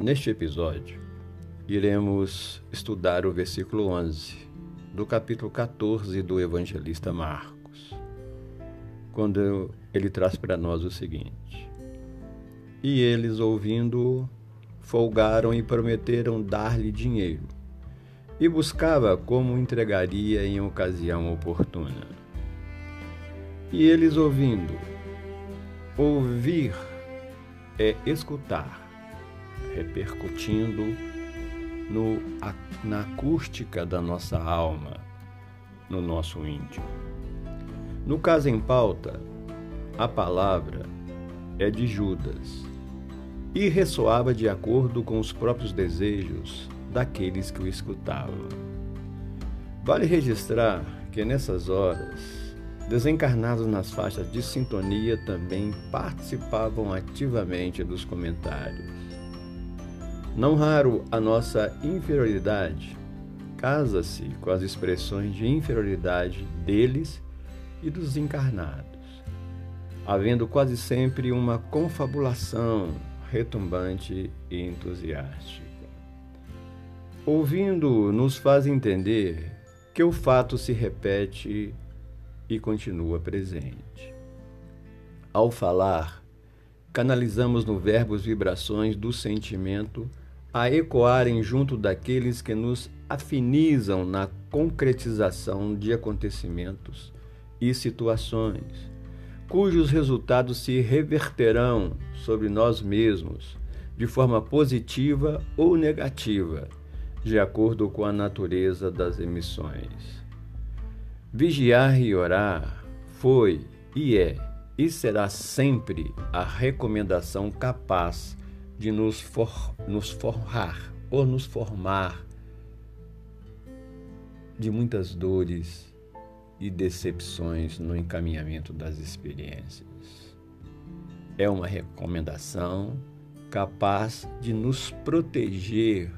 Neste episódio, iremos estudar o versículo 11 do capítulo 14 do evangelista Marcos, quando ele traz para nós o seguinte: E eles, ouvindo, folgaram e prometeram dar-lhe dinheiro, e buscava como entregaria em ocasião oportuna. E eles, ouvindo, ouvir é escutar repercutindo no, na acústica da nossa alma, no nosso íntimo. No caso em pauta, a palavra é de Judas e ressoava de acordo com os próprios desejos daqueles que o escutavam. Vale registrar que nessas horas, desencarnados nas faixas de sintonia também participavam ativamente dos comentários. Não raro, a nossa inferioridade casa-se com as expressões de inferioridade deles e dos encarnados, havendo quase sempre uma confabulação retumbante e entusiástica. Ouvindo, nos faz entender que o fato se repete e continua presente. Ao falar, canalizamos no verbo as vibrações do sentimento a ecoarem junto daqueles que nos afinizam na concretização de acontecimentos e situações, cujos resultados se reverterão sobre nós mesmos de forma positiva ou negativa, de acordo com a natureza das emissões. Vigiar e orar foi e é e será sempre a recomendação capaz de nos, for, nos forrar ou nos formar de muitas dores e decepções no encaminhamento das experiências. É uma recomendação capaz de nos proteger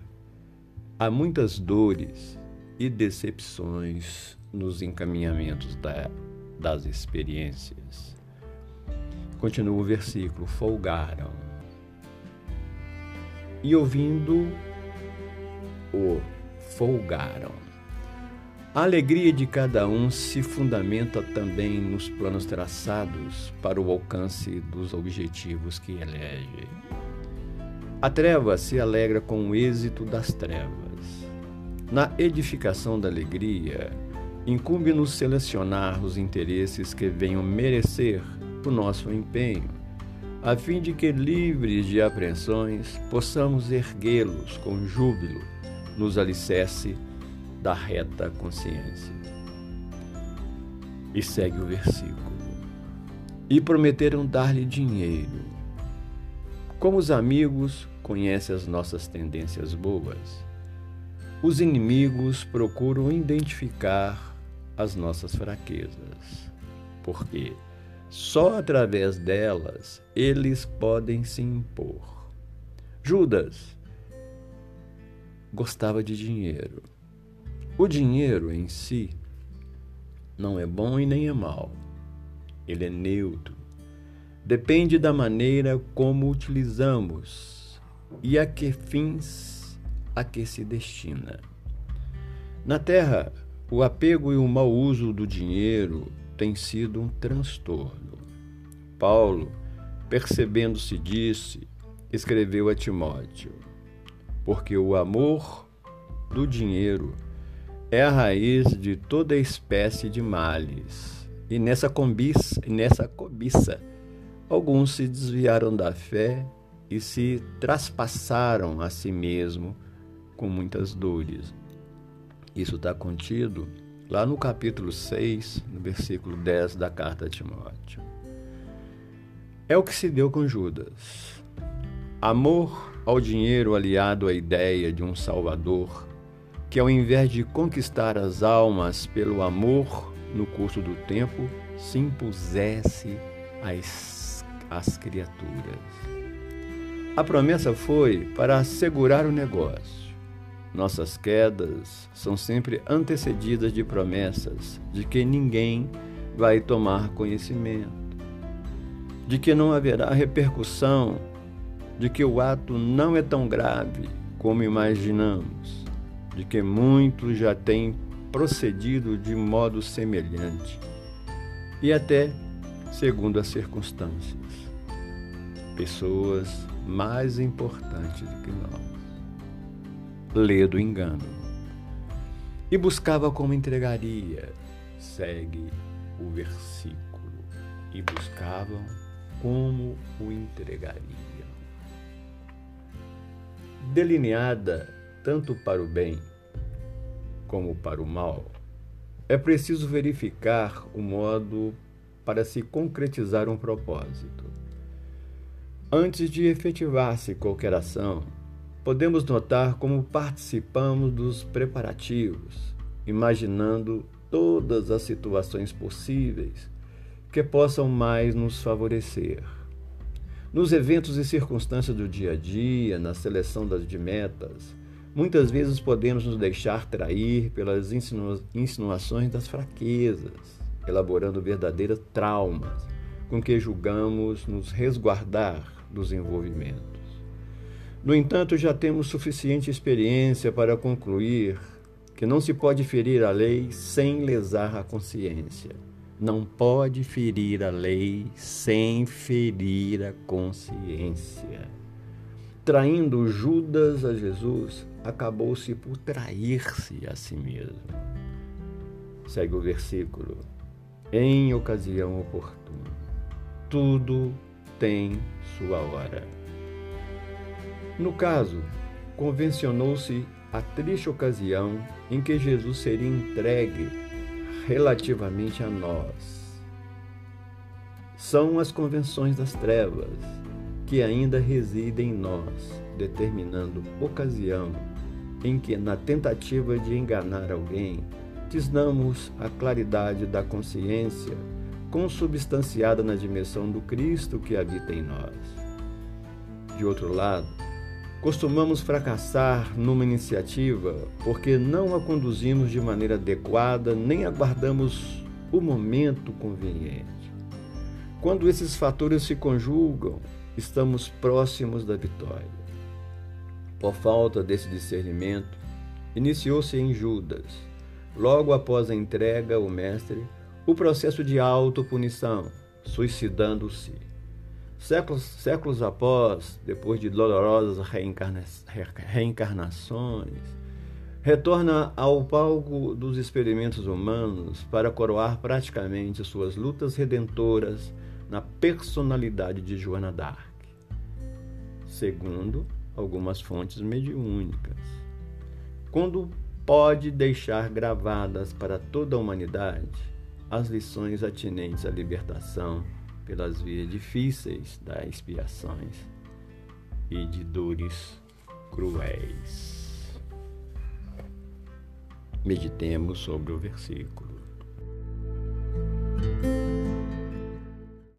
a muitas dores e decepções nos encaminhamentos da, das experiências. Continua o versículo: folgaram e ouvindo o folgaram. A alegria de cada um se fundamenta também nos planos traçados para o alcance dos objetivos que elege. A treva se alegra com o êxito das trevas. Na edificação da alegria, incumbe-nos selecionar os interesses que venham merecer o nosso empenho a fim de que, livres de apreensões, possamos erguê-los com júbilo nos alicerce da reta consciência. E segue o versículo. E prometeram dar-lhe dinheiro. Como os amigos conhecem as nossas tendências boas, os inimigos procuram identificar as nossas fraquezas. Porque só através delas eles podem se impor. Judas gostava de dinheiro. O dinheiro em si não é bom e nem é mal. Ele é neutro. Depende da maneira como utilizamos e a que fins a que se destina. Na Terra, o apego e o mau uso do dinheiro tem sido um transtorno. Paulo, percebendo-se disso, escreveu a Timóteo: Porque o amor do dinheiro é a raiz de toda espécie de males. E nessa cobiça, nessa cobiça alguns se desviaram da fé e se traspassaram a si mesmo com muitas dores. Isso está contido lá no capítulo 6, no versículo 10 da carta a Timóteo. É o que se deu com Judas. Amor ao dinheiro aliado à ideia de um Salvador, que ao invés de conquistar as almas pelo amor no curso do tempo, se impusesse às, às criaturas. A promessa foi para assegurar o negócio nossas quedas são sempre antecedidas de promessas de que ninguém vai tomar conhecimento, de que não haverá repercussão de que o ato não é tão grave como imaginamos, de que muitos já têm procedido de modo semelhante e até segundo as circunstâncias. Pessoas mais importantes do que nós. Lê do engano. E buscava como entregaria. Segue o versículo. E buscavam como o entregariam. Delineada tanto para o bem como para o mal, é preciso verificar o modo para se concretizar um propósito. Antes de efetivar-se qualquer ação, podemos notar como participamos dos preparativos, imaginando todas as situações possíveis que possam mais nos favorecer. Nos eventos e circunstâncias do dia a dia, na seleção das de metas, muitas vezes podemos nos deixar trair pelas insinuações das fraquezas, elaborando verdadeiras traumas com que julgamos nos resguardar dos envolvimentos. No entanto, já temos suficiente experiência para concluir que não se pode ferir a lei sem lesar a consciência não pode ferir a lei sem ferir a consciência. Traindo Judas a Jesus, acabou-se por trair-se a si mesmo. Segue o versículo. Em ocasião oportuna, tudo tem sua hora. No caso, convencionou-se a triste ocasião em que Jesus seria entregue relativamente a nós. São as convenções das trevas que ainda residem em nós, determinando ocasião em que, na tentativa de enganar alguém, tisnamos a claridade da consciência consubstanciada na dimensão do Cristo que habita em nós. De outro lado, Costumamos fracassar numa iniciativa porque não a conduzimos de maneira adequada nem aguardamos o momento conveniente. Quando esses fatores se conjugam, estamos próximos da vitória. Por falta desse discernimento, iniciou-se em Judas, logo após a entrega ao Mestre, o processo de autopunição, suicidando-se. Séculos, séculos após, depois de dolorosas reencarna reencarnações, retorna ao palco dos experimentos humanos para coroar praticamente suas lutas redentoras na personalidade de Joana d'Arc, segundo algumas fontes mediúnicas. Quando pode deixar gravadas para toda a humanidade as lições atinentes à libertação pelas vias difíceis das expiações e de dores cruéis. Meditemos sobre o versículo.